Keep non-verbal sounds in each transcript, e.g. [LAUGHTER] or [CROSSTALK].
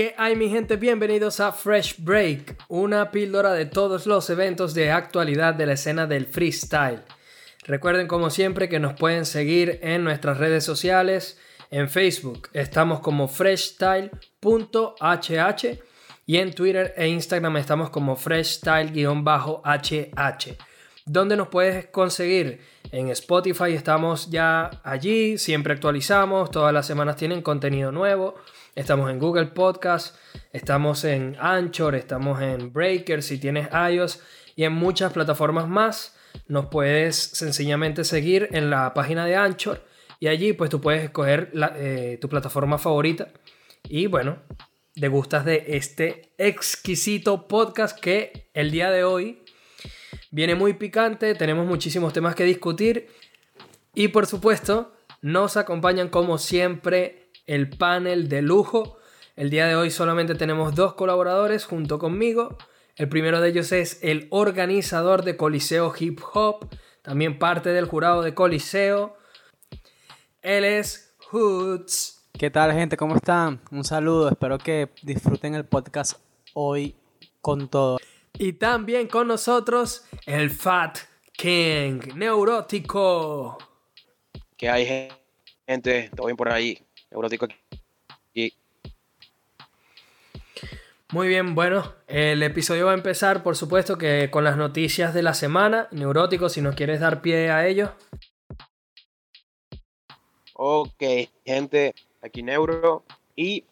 ¿Qué hay mi gente? Bienvenidos a Fresh Break, una píldora de todos los eventos de actualidad de la escena del freestyle. Recuerden como siempre que nos pueden seguir en nuestras redes sociales, en Facebook estamos como freshstyle.hh y en Twitter e Instagram estamos como freshstyle-hh. ¿Dónde nos puedes conseguir? En Spotify estamos ya allí, siempre actualizamos, todas las semanas tienen contenido nuevo. Estamos en Google Podcast, estamos en Anchor, estamos en Breaker si tienes iOS y en muchas plataformas más. Nos puedes sencillamente seguir en la página de Anchor y allí pues tú puedes escoger eh, tu plataforma favorita y bueno, degustas de este exquisito podcast que el día de hoy viene muy picante, tenemos muchísimos temas que discutir y por supuesto nos acompañan como siempre el panel de lujo. El día de hoy solamente tenemos dos colaboradores junto conmigo. El primero de ellos es el organizador de Coliseo Hip Hop, también parte del jurado de Coliseo. Él es Hoods. ¿Qué tal gente? ¿Cómo están? Un saludo, espero que disfruten el podcast hoy con todo. Y también con nosotros el Fat King, neurótico. ¿Qué hay gente? ¿Todo bien por ahí? Neurótico aquí. Muy bien, bueno, el episodio va a empezar, por supuesto, que con las noticias de la semana. Neurótico, si nos quieres dar pie a ello. Ok, gente, aquí Neuro. Y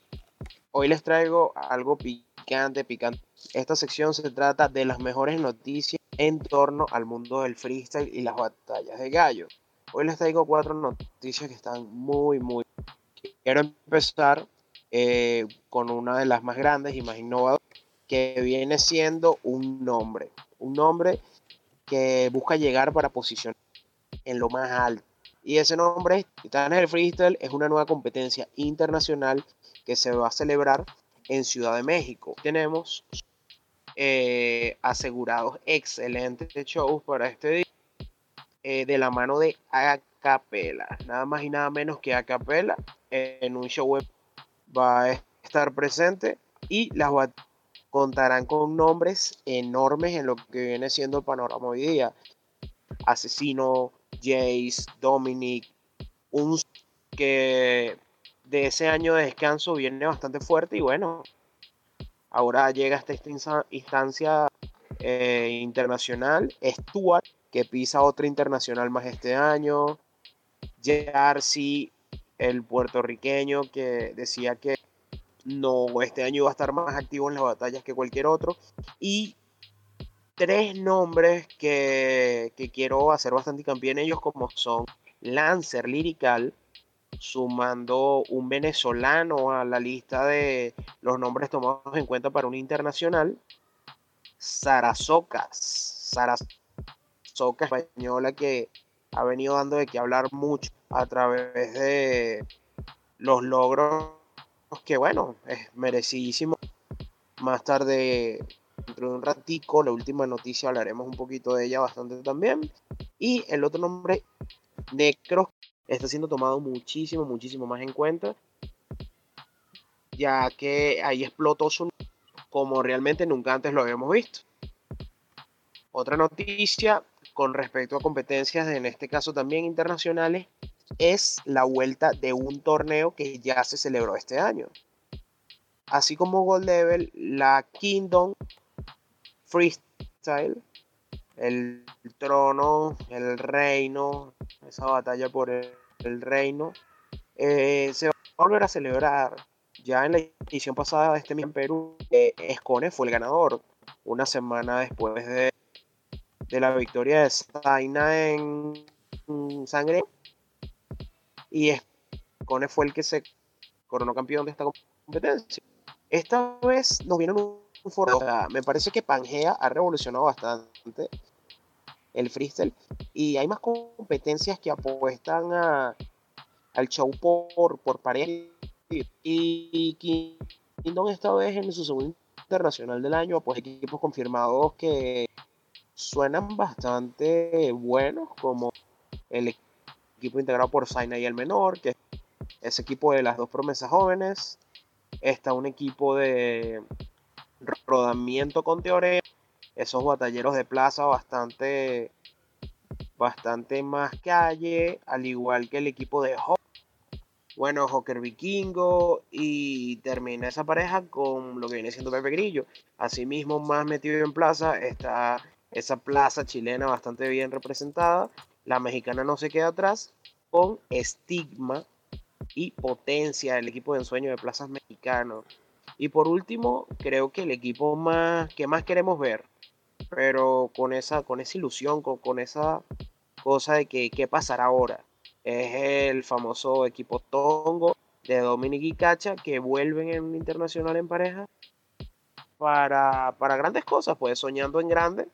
hoy les traigo algo picante, picante. Esta sección se trata de las mejores noticias en torno al mundo del freestyle y las batallas de gallo. Hoy les traigo cuatro noticias que están muy, muy Quiero empezar eh, con una de las más grandes y más innovadoras, que viene siendo un nombre. Un nombre que busca llegar para posicionar en lo más alto. Y ese nombre, Titanes Freestyle, es una nueva competencia internacional que se va a celebrar en Ciudad de México. Tenemos eh, asegurados excelentes shows para este día eh, de la mano de Acapela, nada más y nada menos que Acapela en un show web va a estar presente y las contarán con nombres enormes en lo que viene siendo el panorama hoy día. Asesino, Jace, Dominic, un que de ese año de descanso viene bastante fuerte y bueno, ahora llega hasta esta instancia eh, internacional. Stuart, que pisa otra internacional más este año. Jarcy, el puertorriqueño que decía que no, este año iba a estar más activo en las batallas que cualquier otro. Y tres nombres que, quiero hacer bastante hincapié en ellos, como son Lancer Lirical, sumando un venezolano a la lista de los nombres tomados en cuenta para un internacional, Sarasocas, Sarasocas española que ha venido dando de qué hablar mucho a través de los logros que bueno, es merecidísimo. Más tarde, dentro de un ratico, la última noticia hablaremos un poquito de ella bastante también. Y el otro nombre, Necro, está siendo tomado muchísimo, muchísimo más en cuenta. Ya que ahí explotó su como realmente nunca antes lo habíamos visto. Otra noticia con respecto a competencias, en este caso también internacionales, es la vuelta de un torneo que ya se celebró este año. Así como Gold Level, la Kingdom Freestyle, el trono, el reino, esa batalla por el, reino, eh, se va a volver a celebrar. Ya en la edición pasada de este mismo Perú, eh, Escone fue el ganador, una semana después de de la victoria de Zaina en Sangre. Y Cone fue el que se coronó campeón de esta competencia. Esta vez nos viene un, foro. me parece que Pangea ha revolucionado bastante el freestyle. Y hay más competencias que apuestan a, al show por, por pared. Y Kingdom esta vez en su segundo internacional del año, pues equipos confirmados que suenan bastante buenos, como el equipo integrado por Zaina y el menor, que es ese equipo de las dos promesas jóvenes. está un equipo de rodamiento con teoría, esos batalleros de plaza bastante, bastante más calle, al igual que el equipo de Hawk. Bueno, Joker Vikingo y termina esa pareja con lo que viene siendo Pepe Grillo. Asimismo, más metido en plaza está esa plaza chilena bastante bien representada. La mexicana no se queda atrás con estigma y potencia el equipo de ensueño de plazas mexicanos. Y por último, creo que el equipo más que más queremos ver, pero con esa, con esa ilusión, con, con esa cosa de que qué pasará ahora, es el famoso equipo Tongo de Dominic y Cacha que vuelven en un internacional en pareja para, para grandes cosas, pues soñando en grande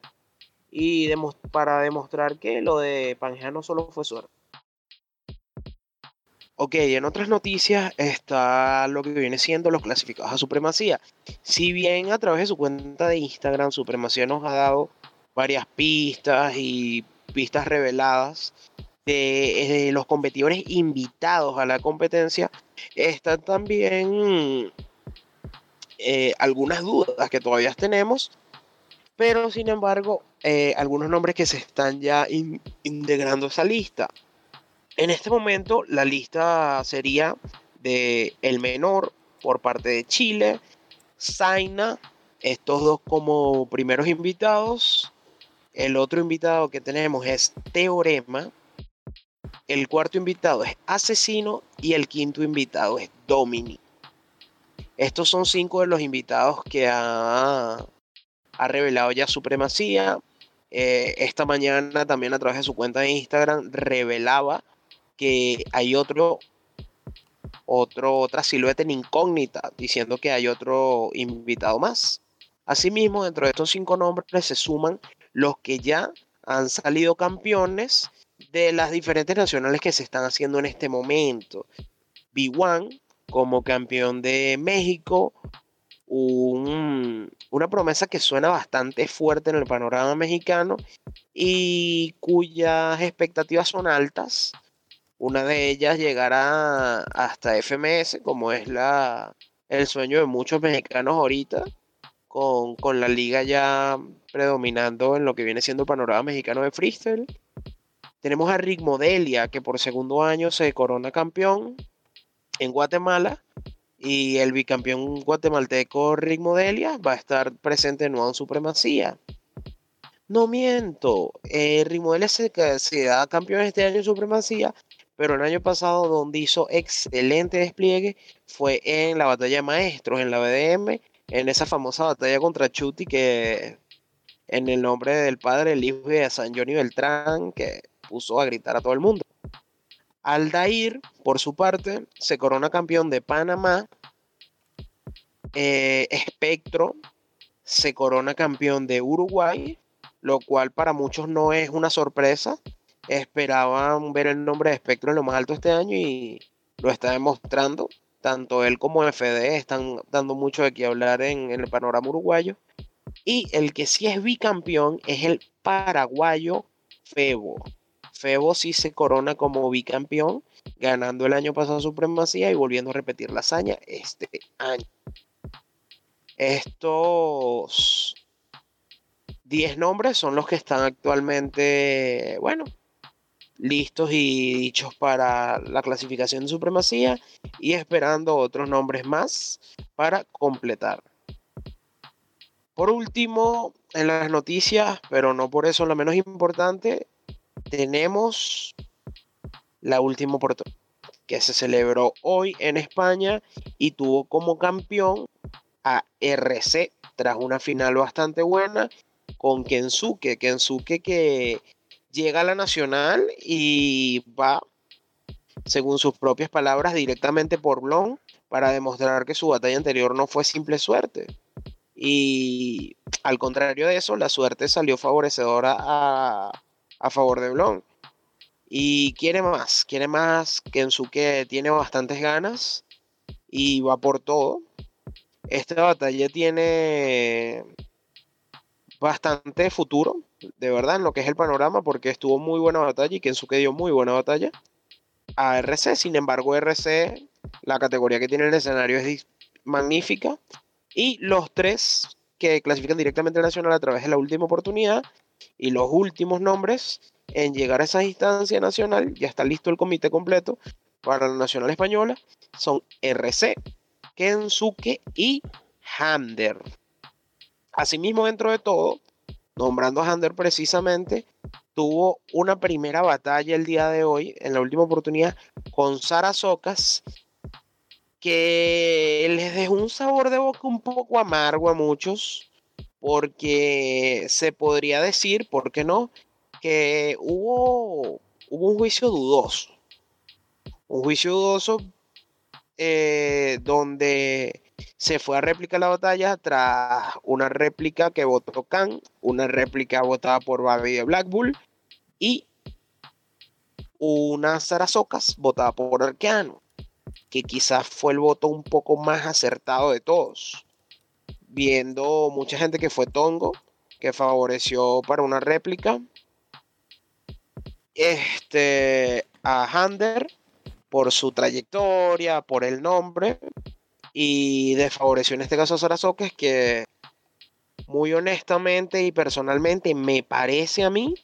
y para demostrar que lo de Pangea no solo fue suerte. Ok, en otras noticias está lo que viene siendo los clasificados a supremacía. Si bien a través de su cuenta de Instagram, Supremacía nos ha dado varias pistas y pistas reveladas de, los competidores invitados a la competencia, están también eh, algunas dudas que todavía tenemos, pero sin embargo, eh, algunos nombres que se están ya integrando a esa lista. En este momento la lista sería de El Menor por parte de Chile, Zaina, estos dos como primeros invitados. El otro invitado que tenemos es Teorema. El cuarto invitado es Asesino y el quinto invitado es Domini. Estos son cinco de los invitados que ha, ha revelado ya Supremacía. Eh, esta mañana también a través de su cuenta de Instagram revelaba que hay otro, otro, otra silueta en incógnita, diciendo que hay otro invitado más. Asimismo, dentro de estos cinco nombres se suman los que ya han salido campeones de las diferentes nacionales que se están haciendo en este momento. B1 como campeón de México, una promesa que suena bastante fuerte en el panorama mexicano y cuyas expectativas son altas una de ellas llegará hasta FMS, como es la, el sueño de muchos mexicanos ahorita, con, la liga ya predominando en lo que viene siendo el panorama mexicano de freestyle. Tenemos a Rick Modelia, que por segundo año se corona campeón en Guatemala. Y el bicampeón guatemalteco Rick Modelia va a estar presente en Nueva Supremacía. No miento, eh, Rick Modelia se, se da campeón este año en Supremacía pero el año pasado donde hizo excelente despliegue fue en la batalla de maestros, en la BDM, en esa famosa batalla contra Chuti que en el nombre del padre, el hijo de San Johnny Beltrán, que puso a gritar a todo el mundo. Aldair, por su parte, se corona campeón de Panamá. Eh, Espectro se corona campeón de Uruguay, lo cual para muchos no es una sorpresa, esperaban ver el nombre de Spectro en lo más alto este año y lo está demostrando. Tanto él como FD están dando mucho de qué hablar en, el panorama uruguayo. Y el que sí es bicampeón es el paraguayo Febo. Febo sí se corona como bicampeón, ganando el año pasado supremacía y volviendo a repetir la hazaña este año. Estos 10 nombres son los que están actualmente, bueno, listos y dichos para la clasificación de supremacía y esperando otros nombres más para completar. Por último, en las noticias, pero no por eso la menos importante, tenemos la última oportunidad que se celebró hoy en España y tuvo como campeón a RC tras una final bastante buena con Kensuke. Kensuke que llega a la Nacional y va, según sus propias palabras, directamente por Blon para demostrar que su batalla anterior no fue simple suerte. Y al contrario de eso, la suerte salió favorecedora a, a favor de Blon. Y quiere más, quiere más. Kensuke tiene bastantes ganas y va por todo. Esta batalla tiene bastante futuro, de verdad, en lo que es el panorama, porque estuvo muy buena batalla y Kensuke dio muy buena batalla a RC. Sin embargo, RC, la categoría que tiene el escenario es magnífica. Y los tres que clasifican directamente al Nacional a través de la última oportunidad y los últimos nombres en llegar a esa instancia nacional, ya está listo el comité completo para la Nacional Española, son RC, Kensuke y Hander. Asimismo, dentro de todo, nombrando a Hander precisamente, tuvo una primera batalla el día de hoy, en la última oportunidad, con Sara Socas, que les dejó un sabor de boca un poco amargo a muchos, porque se podría decir, ¿por qué no?, que hubo, un juicio dudoso. Un juicio dudoso eh, donde se fue a réplica la batalla tras una réplica que votó Khan, una réplica votada por Babi de Black Bull y una Sarasocas votada por Arqueano, que quizás fue el voto un poco más acertado de todos. Viendo mucha gente que fue Tongo, que favoreció para una réplica, este, a Hander por su trayectoria, por el nombre, y desfavoreció en este caso a Sarasoques, que muy honestamente y personalmente me parece a mí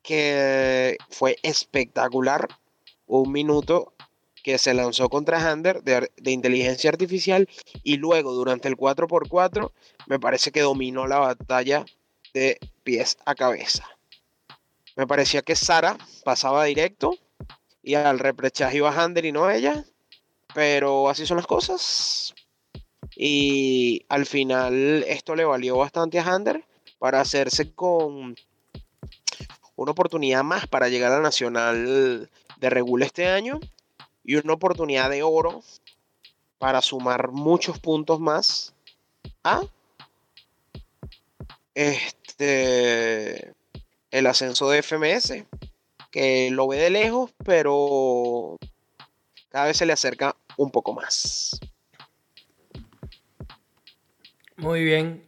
que fue espectacular. Un minuto que se lanzó contra Hander de, inteligencia artificial y luego durante el 4x4 me parece que dominó la batalla de pies a cabeza. Me parecía que Sara pasaba directo y al reprechaje iba Hander y no ella. Pero así son las cosas. Y al final esto le valió bastante a Hander para hacerse con una oportunidad más para llegar a Nacional de Regula este año y una oportunidad de oro para sumar muchos puntos más a este el ascenso de FMS, que lo ve de lejos, pero cada vez se le acerca un poco más. Muy bien.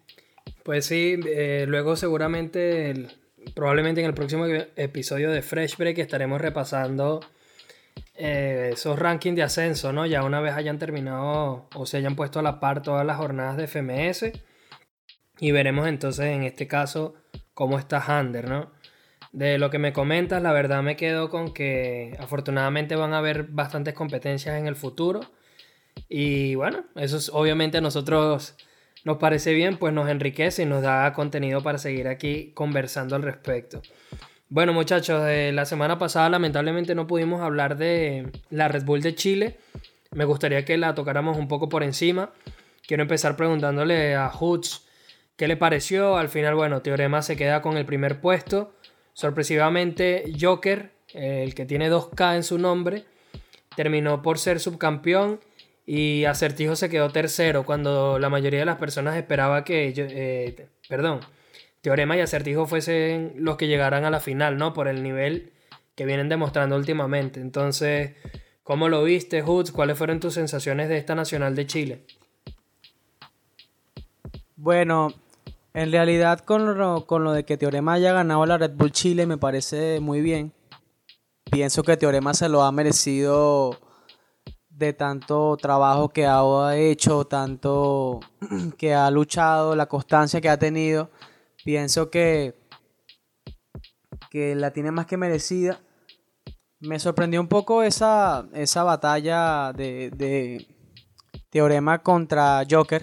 Pues sí, eh, luego seguramente, probablemente en el próximo episodio de Fresh Break estaremos repasando eh, esos rankings de ascenso, ¿no? Ya una vez hayan terminado o se hayan puesto a la par todas las jornadas de FMS. Y veremos entonces en este caso cómo está Hander, ¿no? De lo que me comentas, la verdad me quedo con que afortunadamente van a haber bastantes competencias en el futuro. Y bueno, eso es, obviamente a nosotros nos parece bien, pues nos enriquece y nos da contenido para seguir aquí conversando al respecto. Bueno muchachos, la semana pasada lamentablemente no pudimos hablar de la Red Bull de Chile. Me gustaría que la tocáramos un poco por encima. Quiero empezar preguntándole a Hoots qué le pareció. Al final, bueno, Teorema se queda con el primer puesto. Sorpresivamente, Joker, el que tiene 2K en su nombre, terminó por ser subcampeón y Acertijo se quedó tercero cuando la mayoría de las personas esperaba que, eh, perdón, Teorema y Acertijo fuesen los que llegaran a la final, ¿no? Por el nivel que vienen demostrando últimamente. Entonces, ¿cómo lo viste, Hoods? ¿Cuáles fueron tus sensaciones de esta Nacional de Chile? Bueno, en realidad, con lo, con lo de que Teorema haya ganado la Red Bull Chile, me parece muy bien. Pienso que Teorema se lo ha merecido de tanto trabajo que ha hecho, tanto [CLEARS THROAT] que ha luchado, la constancia que ha tenido. Pienso que, que la tiene más que merecida. Me sorprendió un poco esa, esa batalla de, de Teorema contra Joker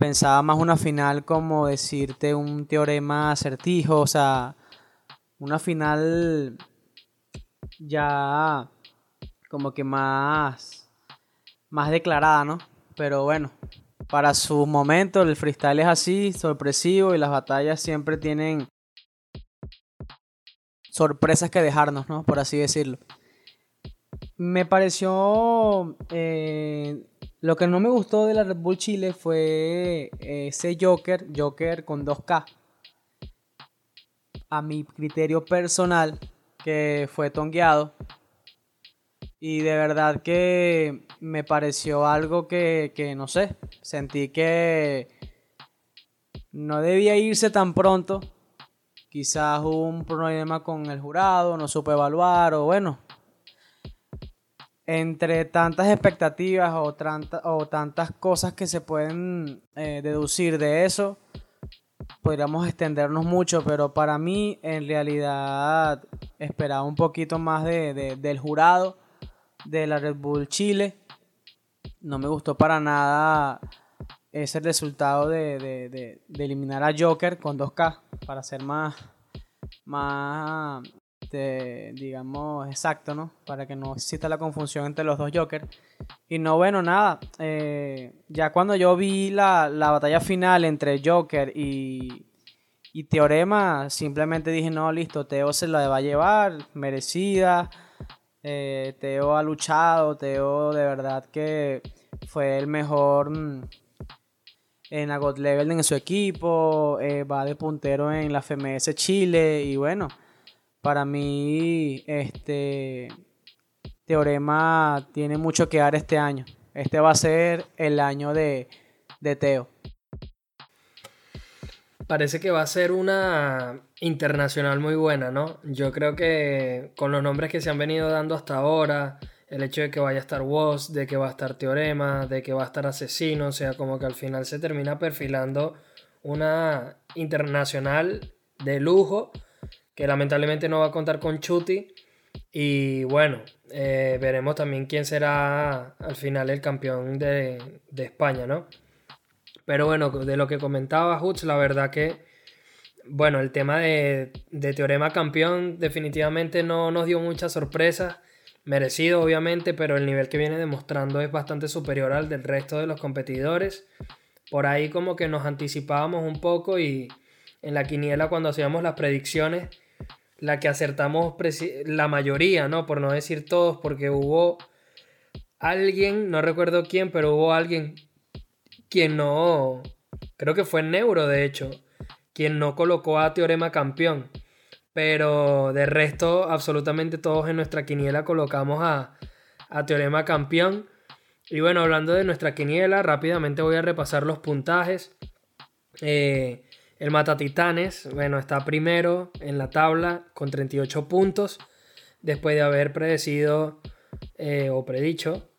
pensaba más una final como decirte un teorema acertijo, o sea, una final ya como que más más declarada, ¿no? Pero bueno, para su momento el freestyle es así, sorpresivo y las batallas siempre tienen sorpresas que dejarnos, ¿no? Por así decirlo. Me pareció eh, lo que no me gustó de la Red Bull Chile fue eh, ese Joker, Joker con 2K. A mi criterio personal, que fue tongueado. Y de verdad que me pareció algo que, que no sé, sentí que no debía irse tan pronto. Quizás hubo un problema con el jurado, no supe evaluar o bueno, entre tantas expectativas o, o tantas cosas que se pueden eh, deducir de eso, podríamos extendernos mucho, pero para mí en realidad esperaba un poquito más de, del jurado de la Red Bull Chile. No me gustó para nada ese resultado de, eliminar a Joker con 2K, para ser más, más este, digamos, exacto, ¿no? Para que no exista la confusión entre los dos Jokers. Y no, bueno, nada. Eh, ya cuando yo vi la, batalla final entre Joker y, y Teorema, simplemente dije, no, listo, Teo se la va a llevar, merecida. Eh, Teo ha luchado, Teo de verdad que fue el mejor mm, en la God Level en su equipo, eh, va de puntero en la FMS Chile y bueno, para mí este teorema tiene mucho que dar este año. Este va a ser el año de, de Teo. Parece que va a ser una internacional muy buena, ¿no? Yo creo que con los nombres que se han venido dando hasta ahora, el hecho de que vaya a estar Woz, de que va a estar Teorema, de que va a estar Asesino, o sea, como que al final se termina perfilando una internacional de lujo que lamentablemente no va a contar con Chuti. Y bueno, eh, veremos también quién será al final el campeón de, España, ¿no? Pero bueno, de lo que comentaba Hutz, la verdad que, bueno, el tema de, de Teorema Campeón definitivamente no nos dio muchas sorpresas merecido obviamente, pero el nivel que viene demostrando es bastante superior al del resto de los competidores. Por ahí como que nos anticipábamos un poco y en la quiniela cuando hacíamos las predicciones, la que acertamos la mayoría, ¿no? Por no decir todos, porque hubo alguien, no recuerdo quién, pero hubo alguien quien no, creo que fue Neuro de hecho, quien no colocó a Teorema campeón. Pero de resto, absolutamente todos en nuestra quiniela colocamos a, Teorema campeón. Y bueno, hablando de nuestra quiniela, rápidamente voy a repasar los puntajes. Eh, el Matatitanes, bueno, está primero en la tabla con 38 puntos. Después de haber predecido eh, o predicho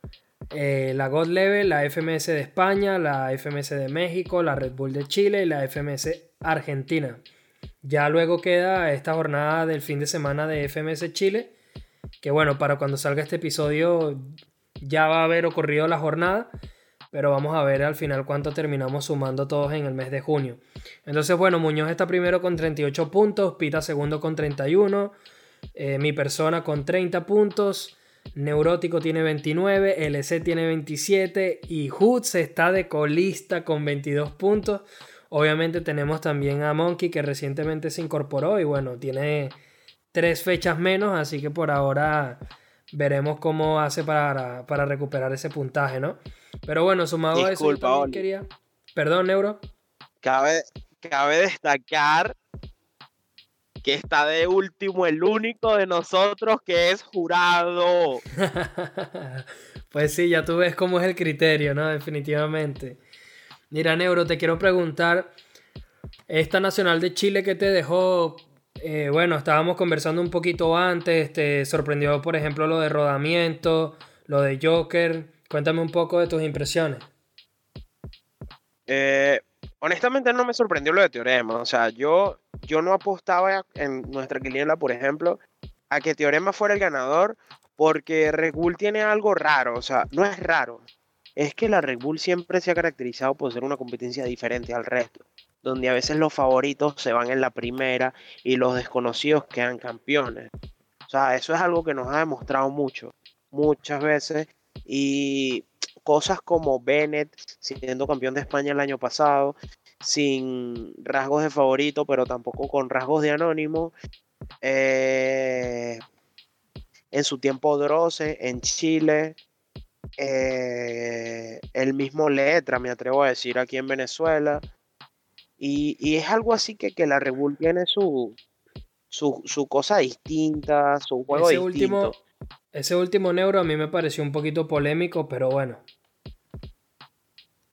eh, la God Level, la FMS de España, la FMS de México, la Red Bull de Chile y la FMS Argentina. Ya luego queda esta jornada del fin de semana de FMS Chile, que bueno, para cuando salga este episodio ya va a haber ocurrido la jornada, pero vamos a ver al final cuánto terminamos sumando todos en el mes de junio. Entonces, bueno, Muñoz está primero con 38 puntos, Pita segundo con 31, eh, mi persona con 30 puntos, Neurótico tiene 29, LC tiene 27 y Hoods está de colista con 22 puntos. Obviamente tenemos también a Monkey que recientemente se incorporó y bueno, tiene tres fechas menos, así que por ahora veremos cómo hace para, recuperar ese puntaje, ¿no? Pero bueno, sumado a eso, también quería... Perdón, Neuro. Cabe, cabe destacar que está de último el único de nosotros que es jurado. [LAUGHS] pues sí, ya tú ves cómo es el criterio, ¿no? Definitivamente. Mira, Neuro, te quiero preguntar, esta Nacional de Chile que te dejó, eh, bueno, estábamos conversando un poquito antes, te sorprendió, por ejemplo, lo de rodamiento, lo de Joker. Cuéntame un poco de tus impresiones. Eh, honestamente no me sorprendió lo de Teorema. O sea, yo, yo no apostaba en nuestra quiniela, por ejemplo, a que Teorema fuera el ganador porque Red tiene algo raro. O sea, no es raro es que la Red Bull siempre se ha caracterizado por ser una competencia diferente al resto, donde a veces los favoritos se van en la primera y los desconocidos quedan campeones. O sea, eso es algo que nos ha demostrado mucho, muchas veces, y cosas como Bennett siendo campeón de España el año pasado, sin rasgos de favorito, pero tampoco con rasgos de anónimo. Eh, en su tiempo Droce en Chile, eh, el mismo letra, me atrevo a decir, aquí en Venezuela. Y, es algo así que, que la Red tiene su, su, cosa distinta, su juego ese distinto. Último, ese último neuro a mí me pareció un poquito polémico, pero bueno.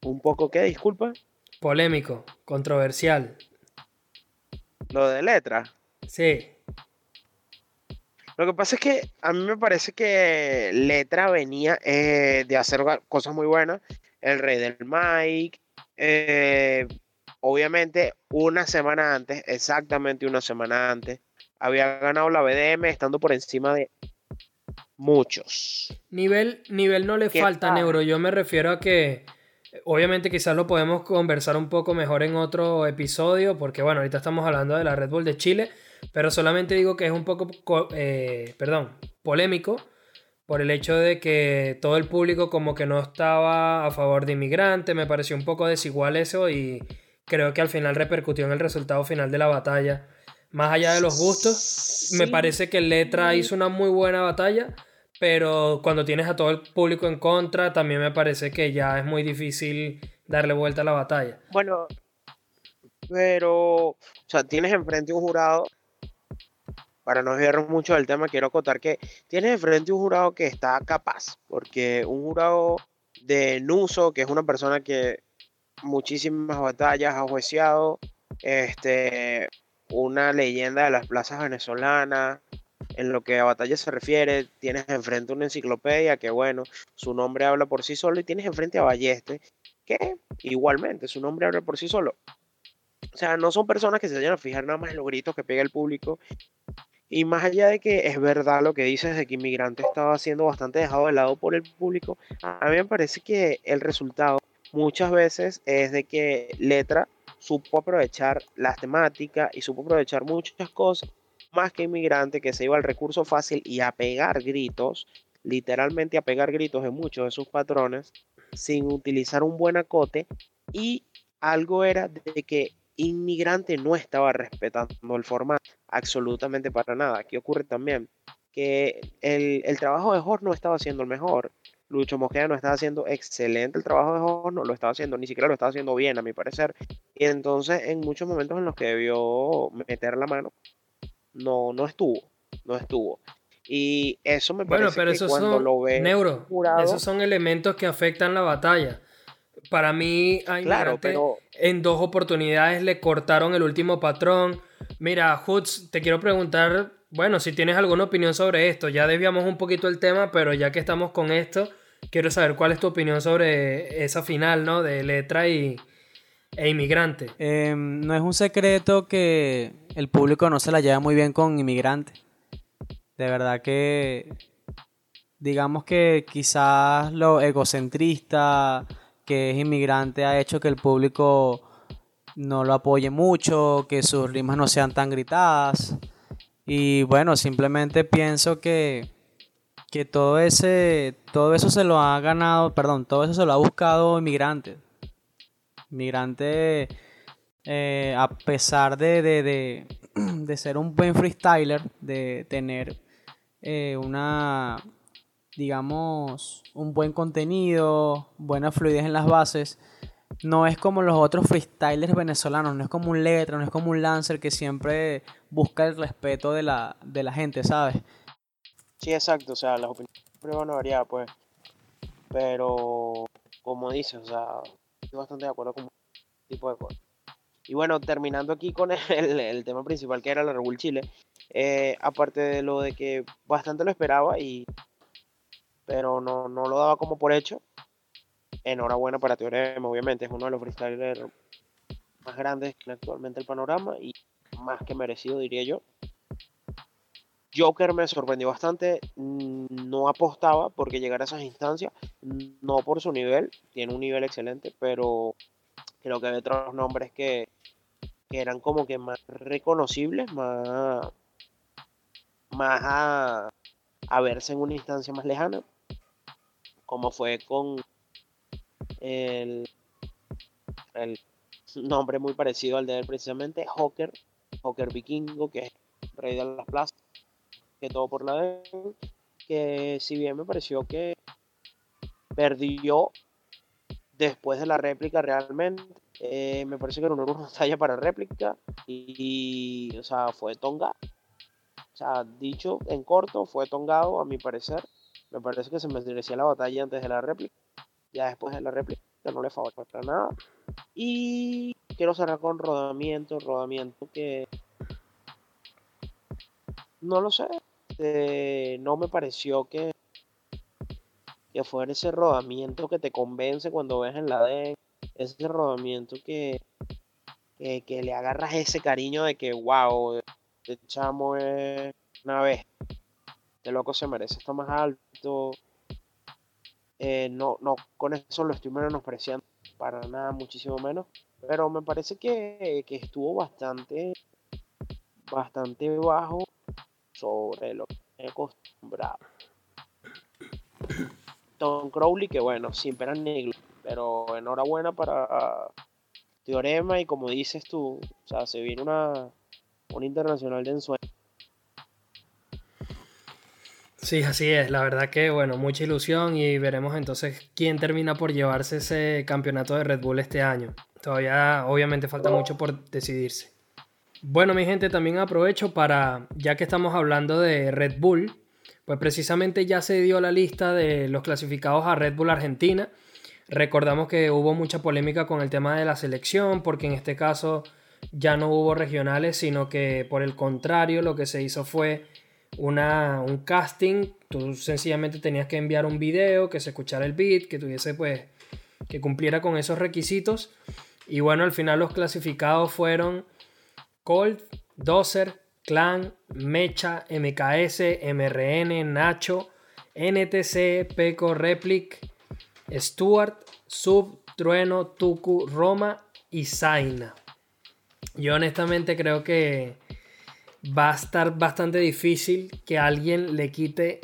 ¿Un poco qué? Disculpa. Polémico, controversial. Lo de letra. Sí. Lo que pasa es que a mí me parece que Letra venía eh, de hacer cosas muy buenas. El Rey del Mike. Eh, obviamente, una semana antes, exactamente una semana antes, había ganado la BDM estando por encima de muchos. Nivel, nivel no le falta, Neuro. Yo me refiero a que Obviamente quizás lo podemos conversar un poco mejor en otro episodio, porque bueno, ahorita estamos hablando de la Red Bull de Chile, pero solamente digo que es un poco, eh, perdón, polémico por el hecho de que todo el público como que no estaba a favor de inmigrantes, me pareció un poco desigual eso y creo que al final repercutió en el resultado final de la batalla. Más allá de los gustos, me parece que Letra hizo una muy buena batalla, pero cuando tienes a todo el público en contra, también me parece que ya es muy difícil darle vuelta a la batalla. Bueno, pero, o sea, tienes enfrente un jurado, para no desviarnos mucho del tema, quiero acotar que tienes enfrente un jurado que está capaz, porque un jurado de Nuso, que es una persona que muchísimas batallas ha juiciado, este, una leyenda de las plazas venezolanas, en lo que a batalla se refiere, tienes enfrente una enciclopedia que, bueno, su nombre habla por sí solo, y tienes enfrente a Balleste, que igualmente su nombre habla por sí solo. O sea, no son personas que se vayan a fijar nada más en los gritos que pega el público. Y más allá de que es verdad lo que dices de que Inmigrante estaba siendo bastante dejado de lado por el público, a mí me parece que el resultado muchas veces es de que Letra supo aprovechar las temáticas y supo aprovechar muchas cosas más que inmigrante que se iba al recurso fácil y a pegar gritos, literalmente a pegar gritos en muchos de sus patrones, sin utilizar un buen acote. Y algo era de que inmigrante no estaba respetando el formato absolutamente para nada. Aquí ocurre también que el, trabajo de Horn no estaba haciendo el mejor. Lucho Mosquera no estaba haciendo excelente el trabajo de Horn, no lo estaba haciendo, ni siquiera lo estaba haciendo bien, a mi parecer. Y entonces, en muchos momentos en los que debió meter la mano, no, no estuvo, no estuvo. Y eso me parece bueno, pero que cuando lo ve neuro, esos son elementos que afectan la batalla. Para mí, claro, pero... en dos oportunidades le cortaron el último patrón. Mira, Hoods, te quiero preguntar, bueno, si tienes alguna opinión sobre esto. Ya desviamos un poquito el tema, pero ya que estamos con esto, quiero saber cuál es tu opinión sobre esa final, ¿no? De letra y, e inmigrante. Em, no es un secreto que el público no se la lleva muy bien con inmigrante. De verdad que digamos que quizás lo egocentrista que es inmigrante ha hecho que el público no lo apoye mucho, que sus rimas no sean tan gritadas. Y bueno, simplemente pienso que, que todo ese todo eso se lo ha ganado, perdón, todo eso se lo ha buscado inmigrante. Migrante, eh, a pesar de, de, ser un buen freestyler, de tener eh, una, digamos, un buen contenido, buena fluidez en las bases, no es como los otros freestylers venezolanos, no es como un letra, no es como un lancer que siempre busca el respeto de la, de la gente, ¿sabes? Sí, exacto, o sea, las opiniones van a variar, pues, pero como dices, o sea, estoy bastante de acuerdo con este tipo de cosas. Y bueno, terminando aquí con [LAUGHS] el, tema principal que era la Red Chile, eh, aparte de lo de que bastante lo esperaba y pero no, no lo daba como por hecho. Enhorabuena para Teorema, obviamente, es uno de los freestylers más grandes que actualmente el panorama y más que merecido, diría yo. Joker me sorprendió bastante, mm, no apostaba porque llegara a esas instancias, no por su nivel, tiene un nivel excelente, pero creo que hay otros nombres que, eran como que más reconocibles, más, más a, a, verse en una instancia más lejana, como fue con el, el nombre muy parecido al de él precisamente, Joker, Joker Vikingo, que es rey de las plazas que todo por la de que si bien me pareció que perdió después de la réplica realmente, eh, me parece que era una [LAUGHS] talla para réplica y, o sea, fue tonga. O sea, dicho en corto, fue tongado a mi parecer. Me parece que se me merecía la batalla antes de la réplica. Ya después de la réplica no le favoreció para nada. Y quiero cerrar con rodamiento, rodamiento que no lo sé este, no me pareció que, que fuera ese rodamiento que te convence cuando ves en la D, ese rodamiento que, que, que le agarras ese cariño de que, wow, este chamo es una vez, este loco se merece estar más alto. Eh, no, no, con eso lo estoy menospreciando para nada, muchísimo menos. Pero me parece que, que estuvo bastante, bastante bajo sobre lo que he acostumbrado. Tom Crowley, que bueno, siempre era negro, pero enhorabuena para Teorema y como dices tú, o sea, se viene una, una internacional de ensueño. Sí, así es. La verdad que, bueno, mucha ilusión y veremos entonces quién termina por llevarse ese campeonato de Red Bull este año. Todavía, obviamente, falta mucho por decidirse. Bueno, mi gente, también aprovecho para, ya que estamos hablando de Red Bull, pues precisamente ya se dio la lista de los clasificados a Red Bull Argentina. Recordamos que hubo mucha polémica con el tema de la selección, porque en este caso ya no hubo regionales, sino que por el contrario lo que se hizo fue una, un casting. Tú sencillamente tenías que enviar un video, que se escuchara el beat, que tuviese pues, que cumpliera con esos requisitos. Y bueno, al final los clasificados fueron Colt, Dozer, Clan, Mecha, MKS, MRN, Nacho, NTC, Peco, Replic, Stuart, Sub, Trueno, Tuku, Roma y Zaina. Yo honestamente creo que va a estar bastante difícil que alguien le quite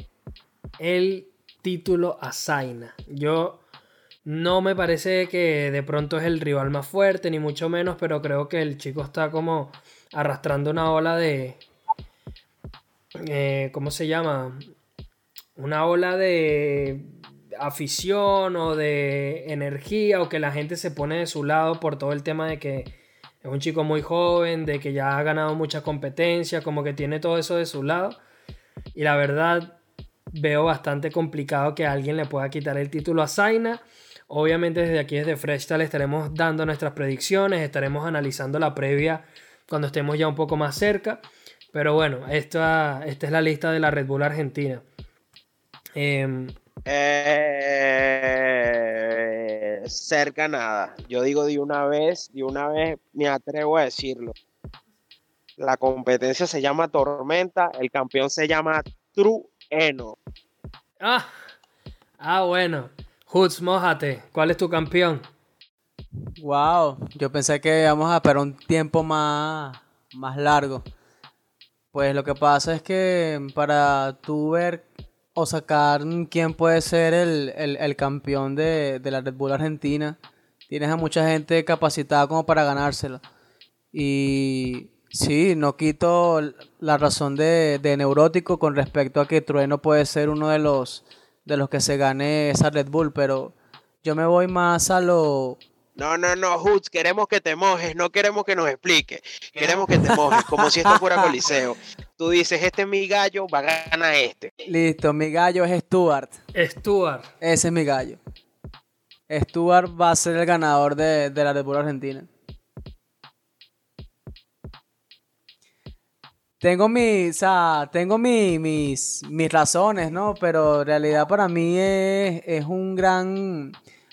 el título a Zaina. Yo no me parece que de pronto es el rival más fuerte, ni mucho menos, pero creo que el chico está como arrastrando una ola de... Eh, ¿Cómo se llama? Una ola de afición o de energía o que la gente se pone de su lado por todo el tema de que es un chico muy joven, de que ya ha ganado mucha competencia, como que tiene todo eso de su lado. Y la verdad veo bastante complicado que alguien le pueda quitar el título a Zaina. Obviamente desde aquí, desde Fresh estaremos dando nuestras predicciones, estaremos analizando la previa cuando estemos ya un poco más cerca. Pero bueno, esta, esta es la lista de la Red Bull Argentina. Em, eh, cerca nada. Yo digo de una vez, de una vez me atrevo a decirlo. La competencia se llama Tormenta, el campeón se llama Trueno. Ah, ah bueno. Hoods, mojate. ¿Cuál es tu campeón? Wow, yo pensé que íbamos a esperar un tiempo más, más largo. Pues lo que pasa es que para tú ver o sacar quién puede ser el, campeón de, la Red Bull Argentina, tienes a mucha gente capacitada como para ganárselo. Y sí, no quito la razón de, de Neurótico con respecto a que Trueno puede ser uno de los, de los que se gane esa Red Bull, pero yo me voy más a lo no, no, no, Hoots, queremos que te mojes, no queremos que nos explique. Queremos que te mojes, como si esto fuera [LAUGHS] Coliseo. Tú dices, este es mi gallo, va a ganar este. Listo, mi gallo es Stuart. Stuart. Ese es mi gallo. Stuart va a ser el ganador de, la Red Bull Argentina. Tengo mis, tengo mis, mis razones, ¿no? Pero en realidad para mí es, es un gran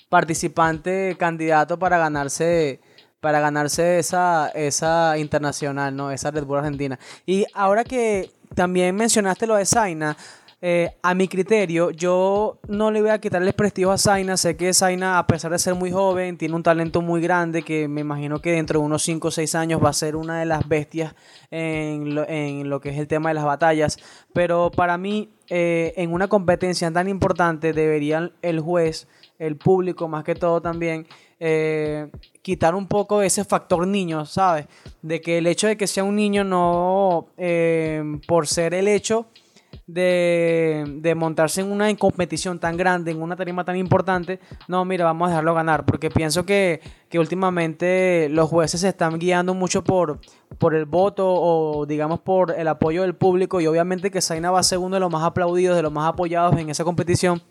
participante candidato para ganarse para ganarse esa, esa internacional, ¿no? Esa Red Bull Argentina. Y ahora que también mencionaste lo de Zaina, eh, a mi criterio, yo no le voy a quitarle prestigio a Zaina. Sé que Zaina, a pesar de ser muy joven, tiene un talento muy grande que me imagino que dentro de unos 5 o 6 años va a ser una de las bestias en en lo que es el tema de las batallas. Pero para mí, eh, en una competencia tan importante, debería el juez el público más que todo también, eh, quitar un poco ese factor niño, ¿sabes? De que el hecho de que sea un niño no, eh, por ser el hecho de, montarse en una competición tan grande, en una tarima tan importante, no, mira, vamos a dejarlo ganar, porque pienso que, últimamente los jueces se están guiando mucho por, por el voto o digamos por el apoyo del público y obviamente que Zaina va a ser uno de los más aplaudidos, de los más apoyados en esa competición.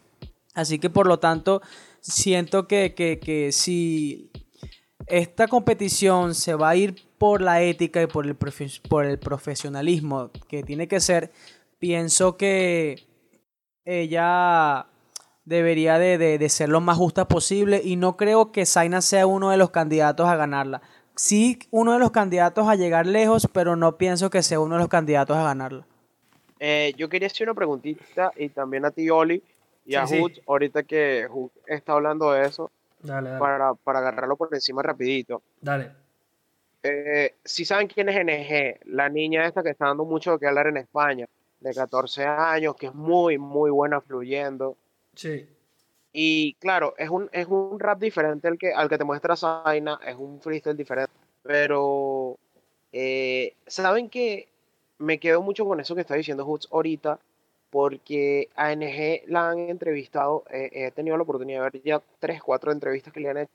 Así que por lo tanto, siento que, si esta competición se va a ir por la ética y por el, por el profesionalismo que tiene que ser, pienso que ella debería de, de, ser lo más justa posible y no creo que Zaina sea uno de los candidatos a ganarla. Sí, uno de los candidatos a llegar lejos, pero no pienso que sea uno de los candidatos a ganarla. Eh, yo quería hacer una preguntita y también a ti, Oli, y a sí, ahorita que Hood está hablando de eso, Para, para agarrarlo por encima rapidito. Dale. Eh, si saben quién es NG, la niña esta que está dando mucho que hablar en España, de 14 años, que es muy, muy buena fluyendo. Sí. Y claro, es un, es un rap diferente al que, al que te muestra Zaina, es un freestyle diferente. Pero, eh, ¿saben que Me quedo mucho con eso que está diciendo Hoots ahorita, porque a NG la han entrevistado, eh, he tenido la oportunidad de ver ya tres, cuatro entrevistas que le han hecho,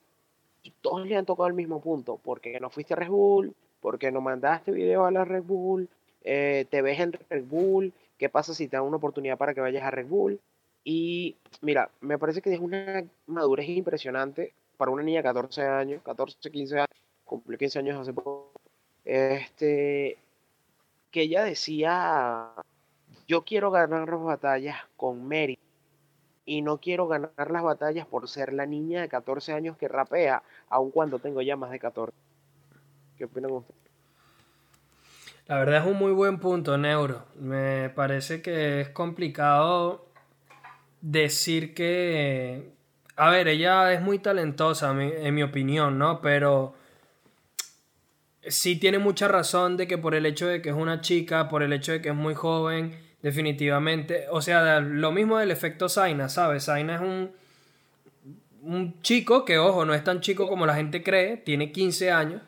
y todos le han tocado el mismo punto, porque no fuiste a Red Bull, porque no mandaste video a la Red Bull, eh, te ves en Red Bull, qué pasa si te dan una oportunidad para que vayas a Red Bull. Y mira, me parece que es una madurez impresionante para una niña de 14 años, 14, 15 años, cumplió 15 años hace poco, este, que ella decía, yo quiero ganar las batallas con mérito y no quiero ganar las batallas por ser la niña de 14 años que rapea, aun cuando tengo ya más de 14. ¿Qué opinan ustedes? La verdad es un muy buen punto, Neuro. Me parece que es complicado decir que... A ver, ella es muy talentosa, en mi opinión, ¿no? Pero sí tiene mucha razón de que por el hecho de que es una chica, por el hecho de que es muy joven, definitivamente... O sea, lo mismo del efecto Zaina, ¿sabes? Zaina es un, un chico que, ojo, no es tan chico como la gente cree, tiene 15 años,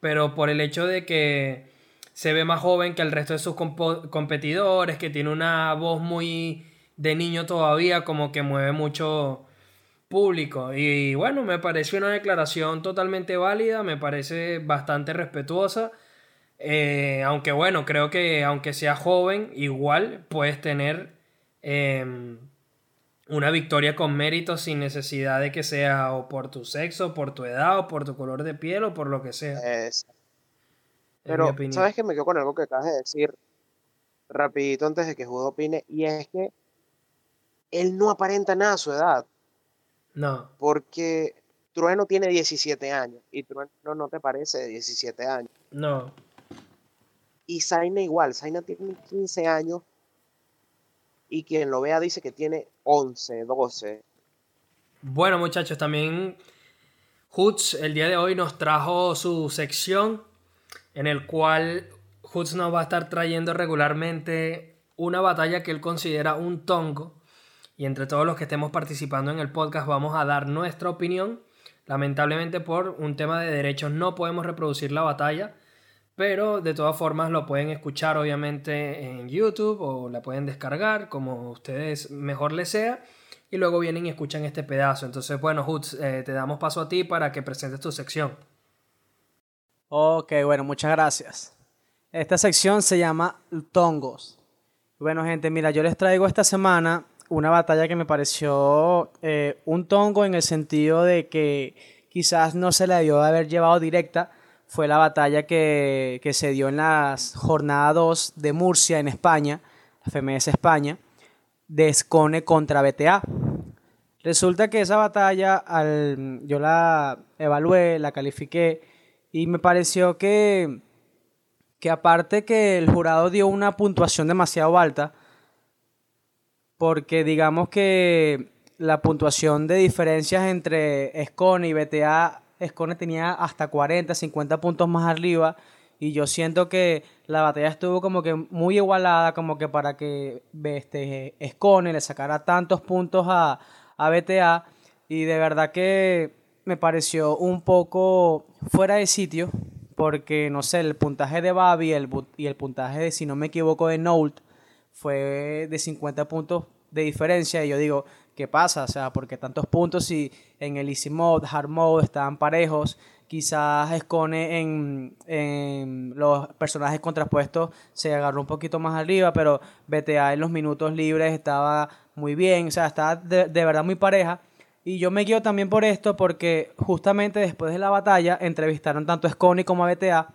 pero por el hecho de que se ve más joven que el resto de sus competidores, que tiene una voz muy de niño todavía, como que mueve mucho público. Y bueno, me parece una declaración totalmente válida, me parece bastante respetuosa. Eh, aunque bueno, creo que aunque sea joven, igual puedes tener em, una victoria con mérito sin necesidad de que sea o por tu sexo, por tu edad, o por tu color de piel, o por lo que sea. Pero, ¿sabes que Me quedo con algo que acabas de decir rapidito antes de que Judo opine, y es que él no aparenta nada a su edad. No. Porque Trueno tiene 17 años, y Trueno no te parece de 17 años. No. Y Zaina igual, Zaina tiene 15 años, y quien lo vea dice que tiene 11, 12. Bueno, muchachos, también Hoots el día de hoy nos trajo su sección en el cual Hoods nos va a estar trayendo regularmente una batalla que él considera un tongo. Y entre todos los que estemos participando en el podcast vamos a dar nuestra opinión. Lamentablemente por un tema de derechos no podemos reproducir la batalla, pero de todas formas lo pueden escuchar obviamente en YouTube o la pueden descargar como ustedes mejor les sea y luego vienen y escuchan este pedazo. Entonces, bueno, Hoods, eh, te damos paso a ti para que presentes tu sección. Ok, bueno, muchas gracias. Esta sección se llama Tongos. Bueno, gente, mira, yo les traigo esta semana una batalla que me pareció eh, un tongo en el sentido de que quizás no se la debió de haber llevado directa. Fue la batalla que, que se dio en la jornada 2 de Murcia, en España, FMS España, de Escone contra BTA. Resulta que esa batalla, al, yo la evalué, la califiqué y me pareció que, que aparte que el jurado dio una puntuación demasiado alta, porque digamos que la puntuación de diferencias entre Escone y BTA, Escone tenía hasta 40, 50 puntos más arriba, y yo siento que la batalla estuvo como que muy igualada, como que para que este, Escone le sacara tantos puntos a, a BTA, y de verdad que me pareció un poco fuera de sitio, porque no sé, el puntaje de Babi el, y el puntaje de, si no me equivoco, de Nolt fue de 50 puntos de diferencia. Y yo digo, ¿qué pasa? O sea, porque tantos puntos si en el Easy Mode, Hard Mode estaban parejos. Quizás Escone en, en los personajes contrapuestos se agarró un poquito más arriba, pero BTA en los minutos libres estaba muy bien, o sea, estaba de, de verdad muy pareja. Y yo me guío también por esto porque justamente después de la batalla entrevistaron tanto a Scone como a BTA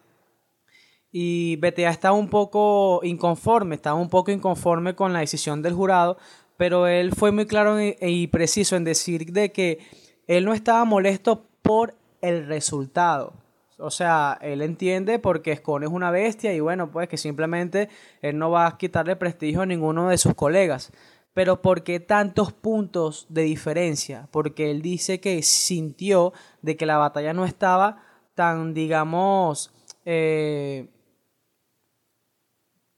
y BTA estaba un poco inconforme, estaba un poco inconforme con la decisión del jurado, pero él fue muy claro y, preciso en decir de que él no estaba molesto por el resultado. O sea, él entiende porque Scone es una bestia y bueno, pues que simplemente él no va a quitarle prestigio a ninguno de sus colegas. Pero ¿por qué tantos puntos de diferencia? Porque él dice que sintió de que la batalla no estaba tan, digamos, eh,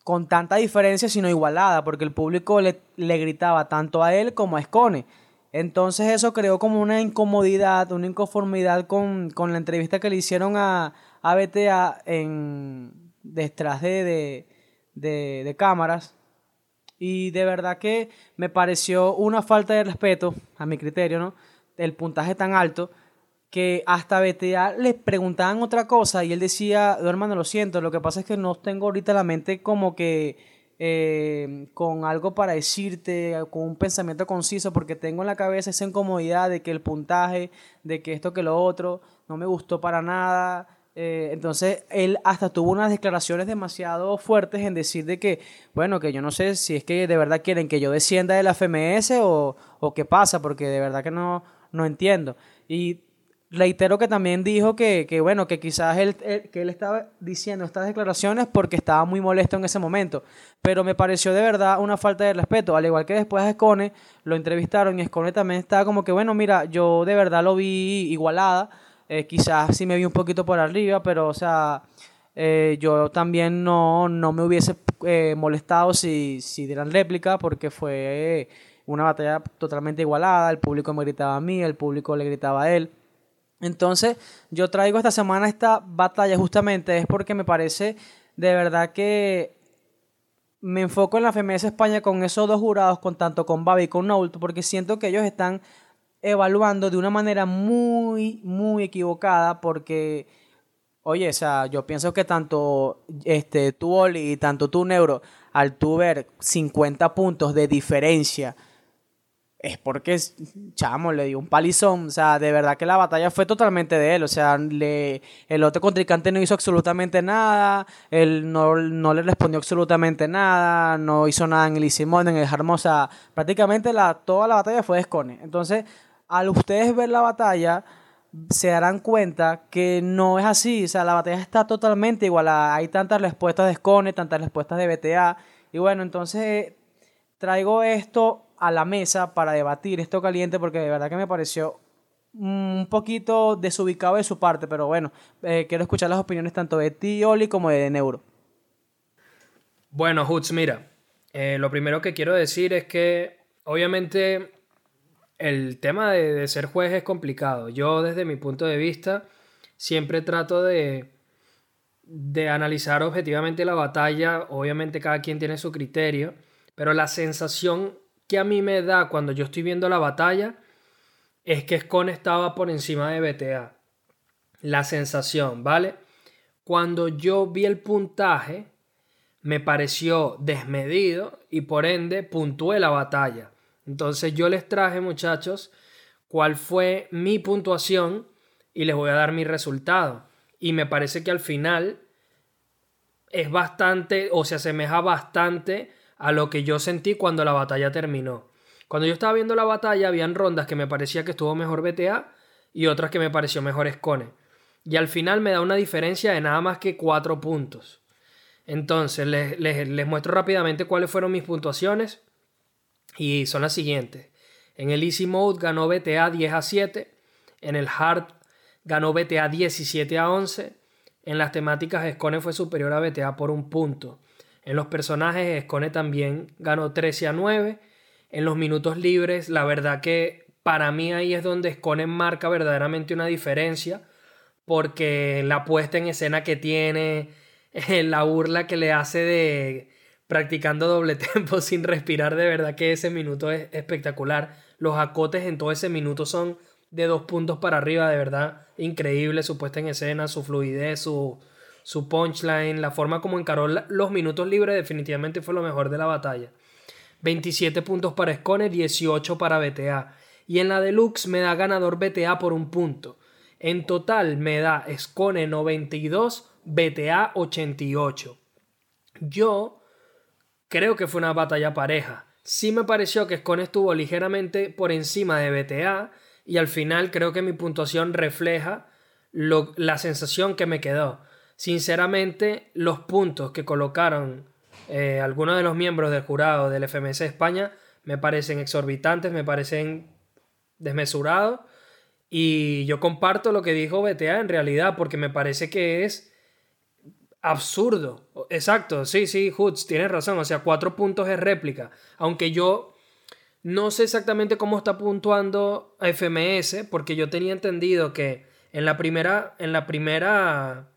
con tanta diferencia, sino igualada, porque el público le, gritaba tanto a él como a Scone. Entonces eso creó como una incomodidad, una inconformidad con, la entrevista que le hicieron a, a BTA en, detrás de, de, de, cámaras. Y de verdad que me pareció una falta de respeto, a mi criterio, ¿no? El puntaje tan alto que hasta BTA le preguntaban otra cosa y él decía, hermano, lo siento, lo que pasa es que no tengo ahorita la mente como que eh, con algo para decirte, con un pensamiento conciso, porque tengo en la cabeza esa incomodidad de que el puntaje, de que esto, que lo otro, no me gustó para nada. Eh, entonces él hasta tuvo unas declaraciones demasiado fuertes en decir de que, bueno, que yo no sé si es que de verdad quieren que yo descienda de la FMS o, o qué pasa, porque de verdad que no, no entiendo. Y reitero que también dijo que, bueno, que quizás él, que él estaba diciendo estas declaraciones porque estaba muy molesto en ese momento. Pero me pareció de verdad una falta de respeto. Al igual que después a Escone lo entrevistaron y Escone también estaba como que, bueno, mira, yo de verdad lo vi igualada. Eh, quizás sí me vi un poquito por arriba, pero o sea, eh, yo también no, no me hubiese eh, molestado si, si dieran réplica porque fue una batalla totalmente igualada. El público me gritaba a mí, el público le gritaba a él. Entonces, yo traigo esta semana esta batalla justamente es porque me parece de verdad que me enfoco en la FMS España con esos dos jurados, con tanto con Babi y con Nault, porque siento que ellos están evaluando de una manera muy, muy equivocada, porque, oye, o sea, yo pienso que tanto este, tú, Oli, y tanto tú, Neuro, al tú ver 50 puntos de diferencia, es porque, chamo, le dio un palizón. O sea, de verdad que la batalla fue totalmente de él. O sea, le, el otro contrincante no hizo absolutamente nada. Él no, le respondió absolutamente nada. No hizo nada en el Isimón, en el Hermosa. Prácticamente la, toda la batalla fue de Scone. Entonces, al ustedes ver la batalla, se darán cuenta que no es así. O sea, la batalla está totalmente igual. Hay tantas respuestas de Scone, tantas respuestas de BTA. Y bueno, entonces traigo esto a la mesa para debatir esto caliente porque de verdad que me pareció un poquito desubicado de su parte, pero bueno, eh, quiero escuchar las opiniones tanto de ti, Oli, como de Neuro. Bueno, Hutz, mira, eh, lo primero que quiero decir es que obviamente el tema de, ser juez es complicado. Yo desde mi punto de vista siempre trato de, de analizar objetivamente la batalla, obviamente cada quien tiene su criterio, pero la sensación que a mí me da cuando yo estoy viendo la batalla es que Scone estaba por encima de BTA. La sensación, ¿vale? Cuando yo vi el puntaje, me pareció desmedido y por ende puntué la batalla. Entonces yo les traje, muchachos, cuál fue mi puntuación y les voy a dar mi resultado. Y me parece que al final es bastante o se asemeja bastante a lo que yo sentí cuando la batalla terminó. Cuando yo estaba viendo la batalla, habían rondas que me parecía que estuvo mejor BTA y otras que me pareció mejor Scone. Y al final me da una diferencia de nada más que 4 puntos. Entonces, les, les, muestro rápidamente cuáles fueron mis puntuaciones. Y son las siguientes. En el Easy Mode ganó BTA 10 a 7. En el Hard ganó BTA 17 a 11. En las temáticas, Scone fue superior a BTA por un punto. En los personajes, Scone también ganó 13 a 9. En los minutos libres, la verdad que para mí ahí es donde Scone marca verdaderamente una diferencia. Porque la puesta en escena que tiene, [LAUGHS] la burla que le hace de practicando doble tempo [LAUGHS] sin respirar, de verdad que ese minuto es espectacular. Los acotes en todo ese minuto son de dos puntos para arriba, de verdad increíble su puesta en escena, su fluidez, su, su punchline, la forma como encaró los minutos libres definitivamente fue lo mejor de la batalla. 27 puntos para Scone, 18 para BTA. Y en la deluxe me da ganador BTA por un punto. En total me da Scone 92, BTA 88. Yo creo que fue una batalla pareja. Sí me pareció que Scone estuvo ligeramente por encima de BTA y al final creo que mi puntuación refleja la sensación que me quedó. Sinceramente, los puntos que colocaron eh, algunos de los miembros del jurado del FMS España me parecen exorbitantes, me parecen desmesurados y yo comparto lo que dijo BTA en realidad porque me parece que es absurdo. Exacto, sí, sí, Hoods, tienes razón. O sea, cuatro puntos es réplica. Aunque yo no sé exactamente cómo está puntuando FMS, porque yo tenía entendido que en la primera, en la primera,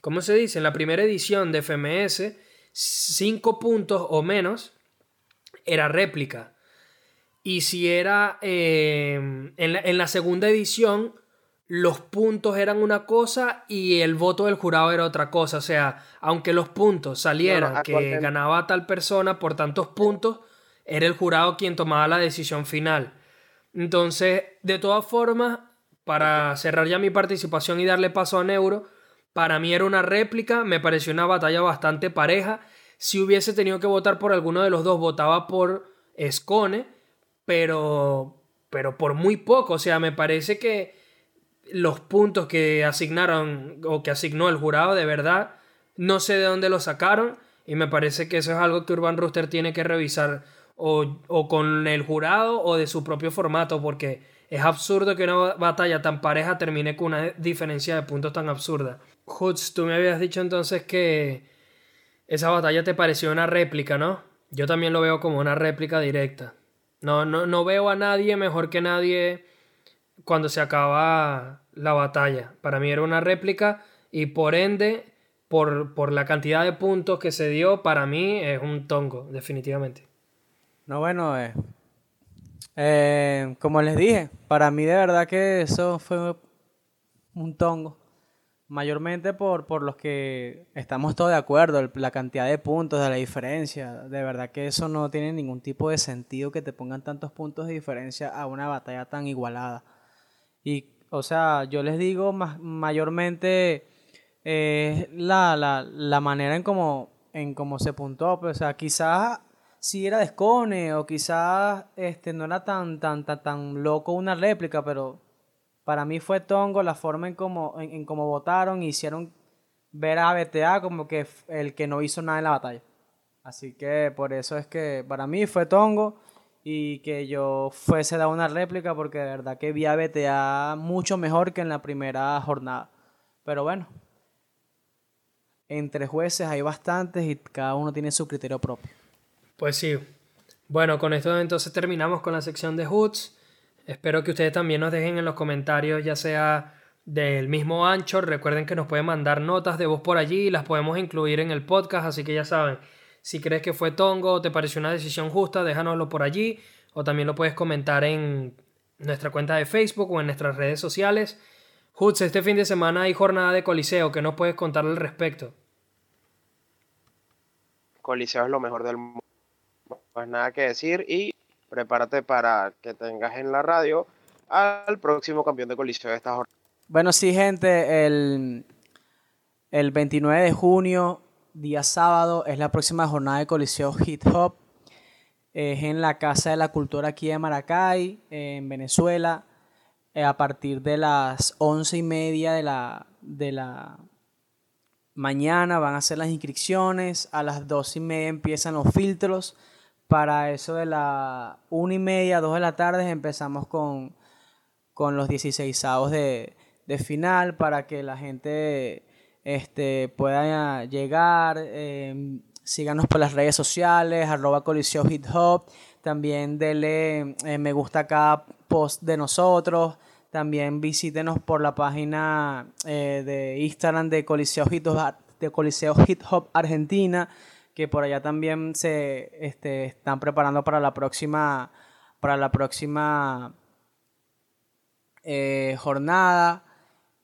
¿cómo se dice? En la primera edición de FMS, cinco puntos o menos era réplica. Y si era eh, en, la, segunda edición, los puntos eran una cosa y el voto del jurado era otra cosa. O sea, aunque los puntos salieran que ganaba tal persona por tantos puntos, era el jurado quien tomaba la decisión final. Entonces, de todas formas, para cerrar ya mi participación y darle paso a Neuro, para mí era una réplica, me pareció una batalla bastante pareja. Si hubiese tenido que votar por alguno de los dos, votaba por Escone, pero, pero por muy poco. O sea, me parece que los puntos que asignaron o que asignó el jurado, de verdad, no sé de dónde los sacaron. Y me parece que eso es algo que Urban Rooster tiene que revisar o, con el jurado o de su propio formato, porque es absurdo que una batalla tan pareja termine con una diferencia de puntos tan absurda. Hoods, tú me habías dicho entonces que esa batalla te pareció una réplica, ¿no? Yo también lo veo como una réplica directa. No, no, no veo a nadie mejor que nadie cuando se acaba la batalla. Para mí era una réplica y por ende, por, por la cantidad de puntos que se dio, para mí es un tongo, definitivamente. No, bueno, eh, eh, como les dije, para mí de verdad que eso fue un tongo. Mayormente por, por los que estamos todos de acuerdo, la cantidad de puntos, de la diferencia. De verdad que eso no tiene ningún tipo de sentido que te pongan tantos puntos de diferencia a una batalla tan igualada. Y, o sea, yo les digo mayormente eh, la, la, la, manera en cómo en se puntuó. Pues, o sea, quizás si era Descone o quizás este, no era tan, tan, tan, tan loco una réplica, pero para mí fue tongo la forma en cómo en, votaron y hicieron ver a BTA como que el que no hizo nada en la batalla. Así que por eso es que para mí fue tongo y que yo fuese a dar una réplica porque de verdad que vi a BTA mucho mejor que en la primera jornada. Pero bueno, entre jueces hay bastantes y cada uno tiene su criterio propio. Pues sí. Bueno, con esto entonces terminamos con la sección de Hoods. Espero que ustedes también nos dejen en los comentarios, ya sea del mismo Anchor. Recuerden que nos pueden mandar notas de voz por allí y las podemos incluir en el podcast. Así que ya saben, si crees que fue tongo o te pareció una decisión justa, déjanoslo por allí. O también lo puedes comentar en nuestra cuenta de Facebook o en nuestras redes sociales. Hoods, este fin de semana hay jornada de Coliseo. ¿Qué nos puedes contar al respecto? Coliseo es lo mejor del mundo pues nada que decir y prepárate para que tengas en la radio al próximo campeón de coliseo de esta jornada. Bueno, sí, gente, el, el 29 de junio, día sábado, es la próxima jornada de coliseo hip hop. Es en la Casa de la Cultura aquí de Maracay, en Venezuela, eh, a partir de las once y media de la, de la mañana van a ser las inscripciones, a las doce y media empiezan los filtros para eso de la una y media, dos de la tarde empezamos con, los 16 de, de final para que la gente este, pueda llegar. Eh, síganos por las redes sociales, arroba coliseo hip hop. También denle eh, me gusta a cada post de nosotros. También visítenos por la página eh, de Instagram de Coliseo de Coliseo Hip Hop Argentina que por allá también se este, están preparando para la próxima, para la próxima jornada.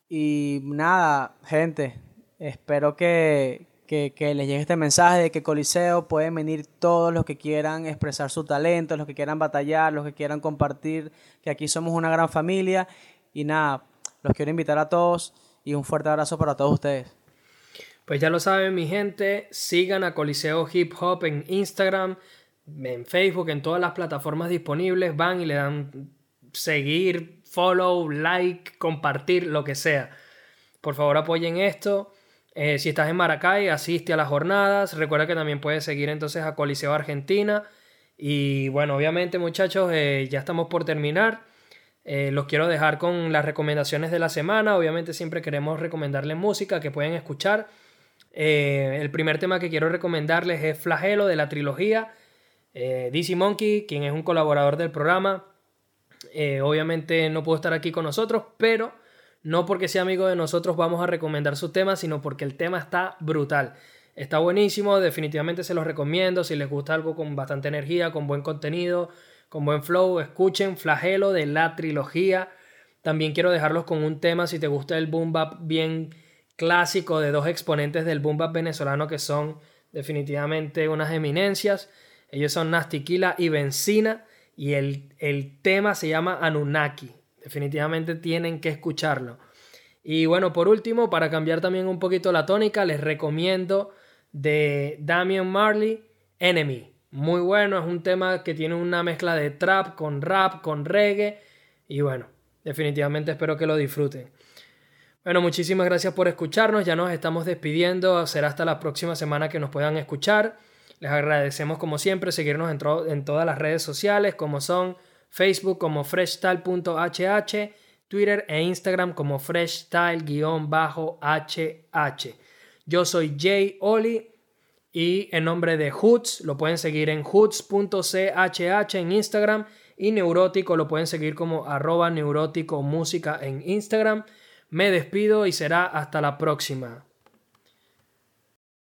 Y nada, gente, espero que, que, les llegue este mensaje de que Coliseo pueden venir todos los que quieran expresar su talento, los que quieran batallar, los que quieran compartir, que aquí somos una gran familia. Y nada, los quiero invitar a todos y un fuerte abrazo para todos ustedes. Pues ya lo saben mi gente, sigan a Coliseo Hip Hop en Instagram, en Facebook, en todas las plataformas disponibles, van y le dan seguir, follow, like, compartir, lo que sea. Por favor apoyen esto. Eh, si estás en Maracay, asiste a las jornadas. Recuerda que también puedes seguir entonces a Coliseo Argentina. Y bueno, obviamente muchachos, eh, ya estamos por terminar. Eh, los quiero dejar con las recomendaciones de la semana. Obviamente siempre queremos recomendarles música que pueden escuchar. el primer tema que quiero recomendarles es Flagelo de la trilogía. DC Monkey, quien es un colaborador del programa. obviamente no pudo estar aquí con nosotros, pero no porque sea amigo de nosotros vamos a recomendar su tema, sino porque el tema está brutal. Está buenísimo, definitivamente se los recomiendo. Si les gusta algo con bastante energía, con buen contenido, con buen flow, escuchen Flagelo de la trilogía. También quiero dejarlos con un tema, si te gusta el boom bien clásico de dos exponentes del boom venezolano que son definitivamente unas eminencias. Ellos son Nastiquila y Benzina y el, el tema se llama Anunnaki. Definitivamente tienen que escucharlo. Y bueno, por último, para cambiar también un poquito la tónica, les recomiendo de Damian Marley, Enemy. Muy bueno, es un tema que tiene una mezcla de trap con rap, con reggae. Y bueno, definitivamente espero que lo disfruten. Bueno, muchísimas gracias por escucharnos. Ya nos estamos despidiendo. Será hasta la próxima semana que nos puedan escuchar. Les agradecemos como siempre seguirnos en, en todas las redes sociales como son Facebook como freshstyle.hh, Twitter e Instagram como freshstyle-hh. Yo soy Jay Oli y en nombre de Hoots lo pueden seguir en hoots.chh en Instagram y Neurótico lo pueden seguir como arroba neurótico música en Instagram. Me despido y será hasta la próxima.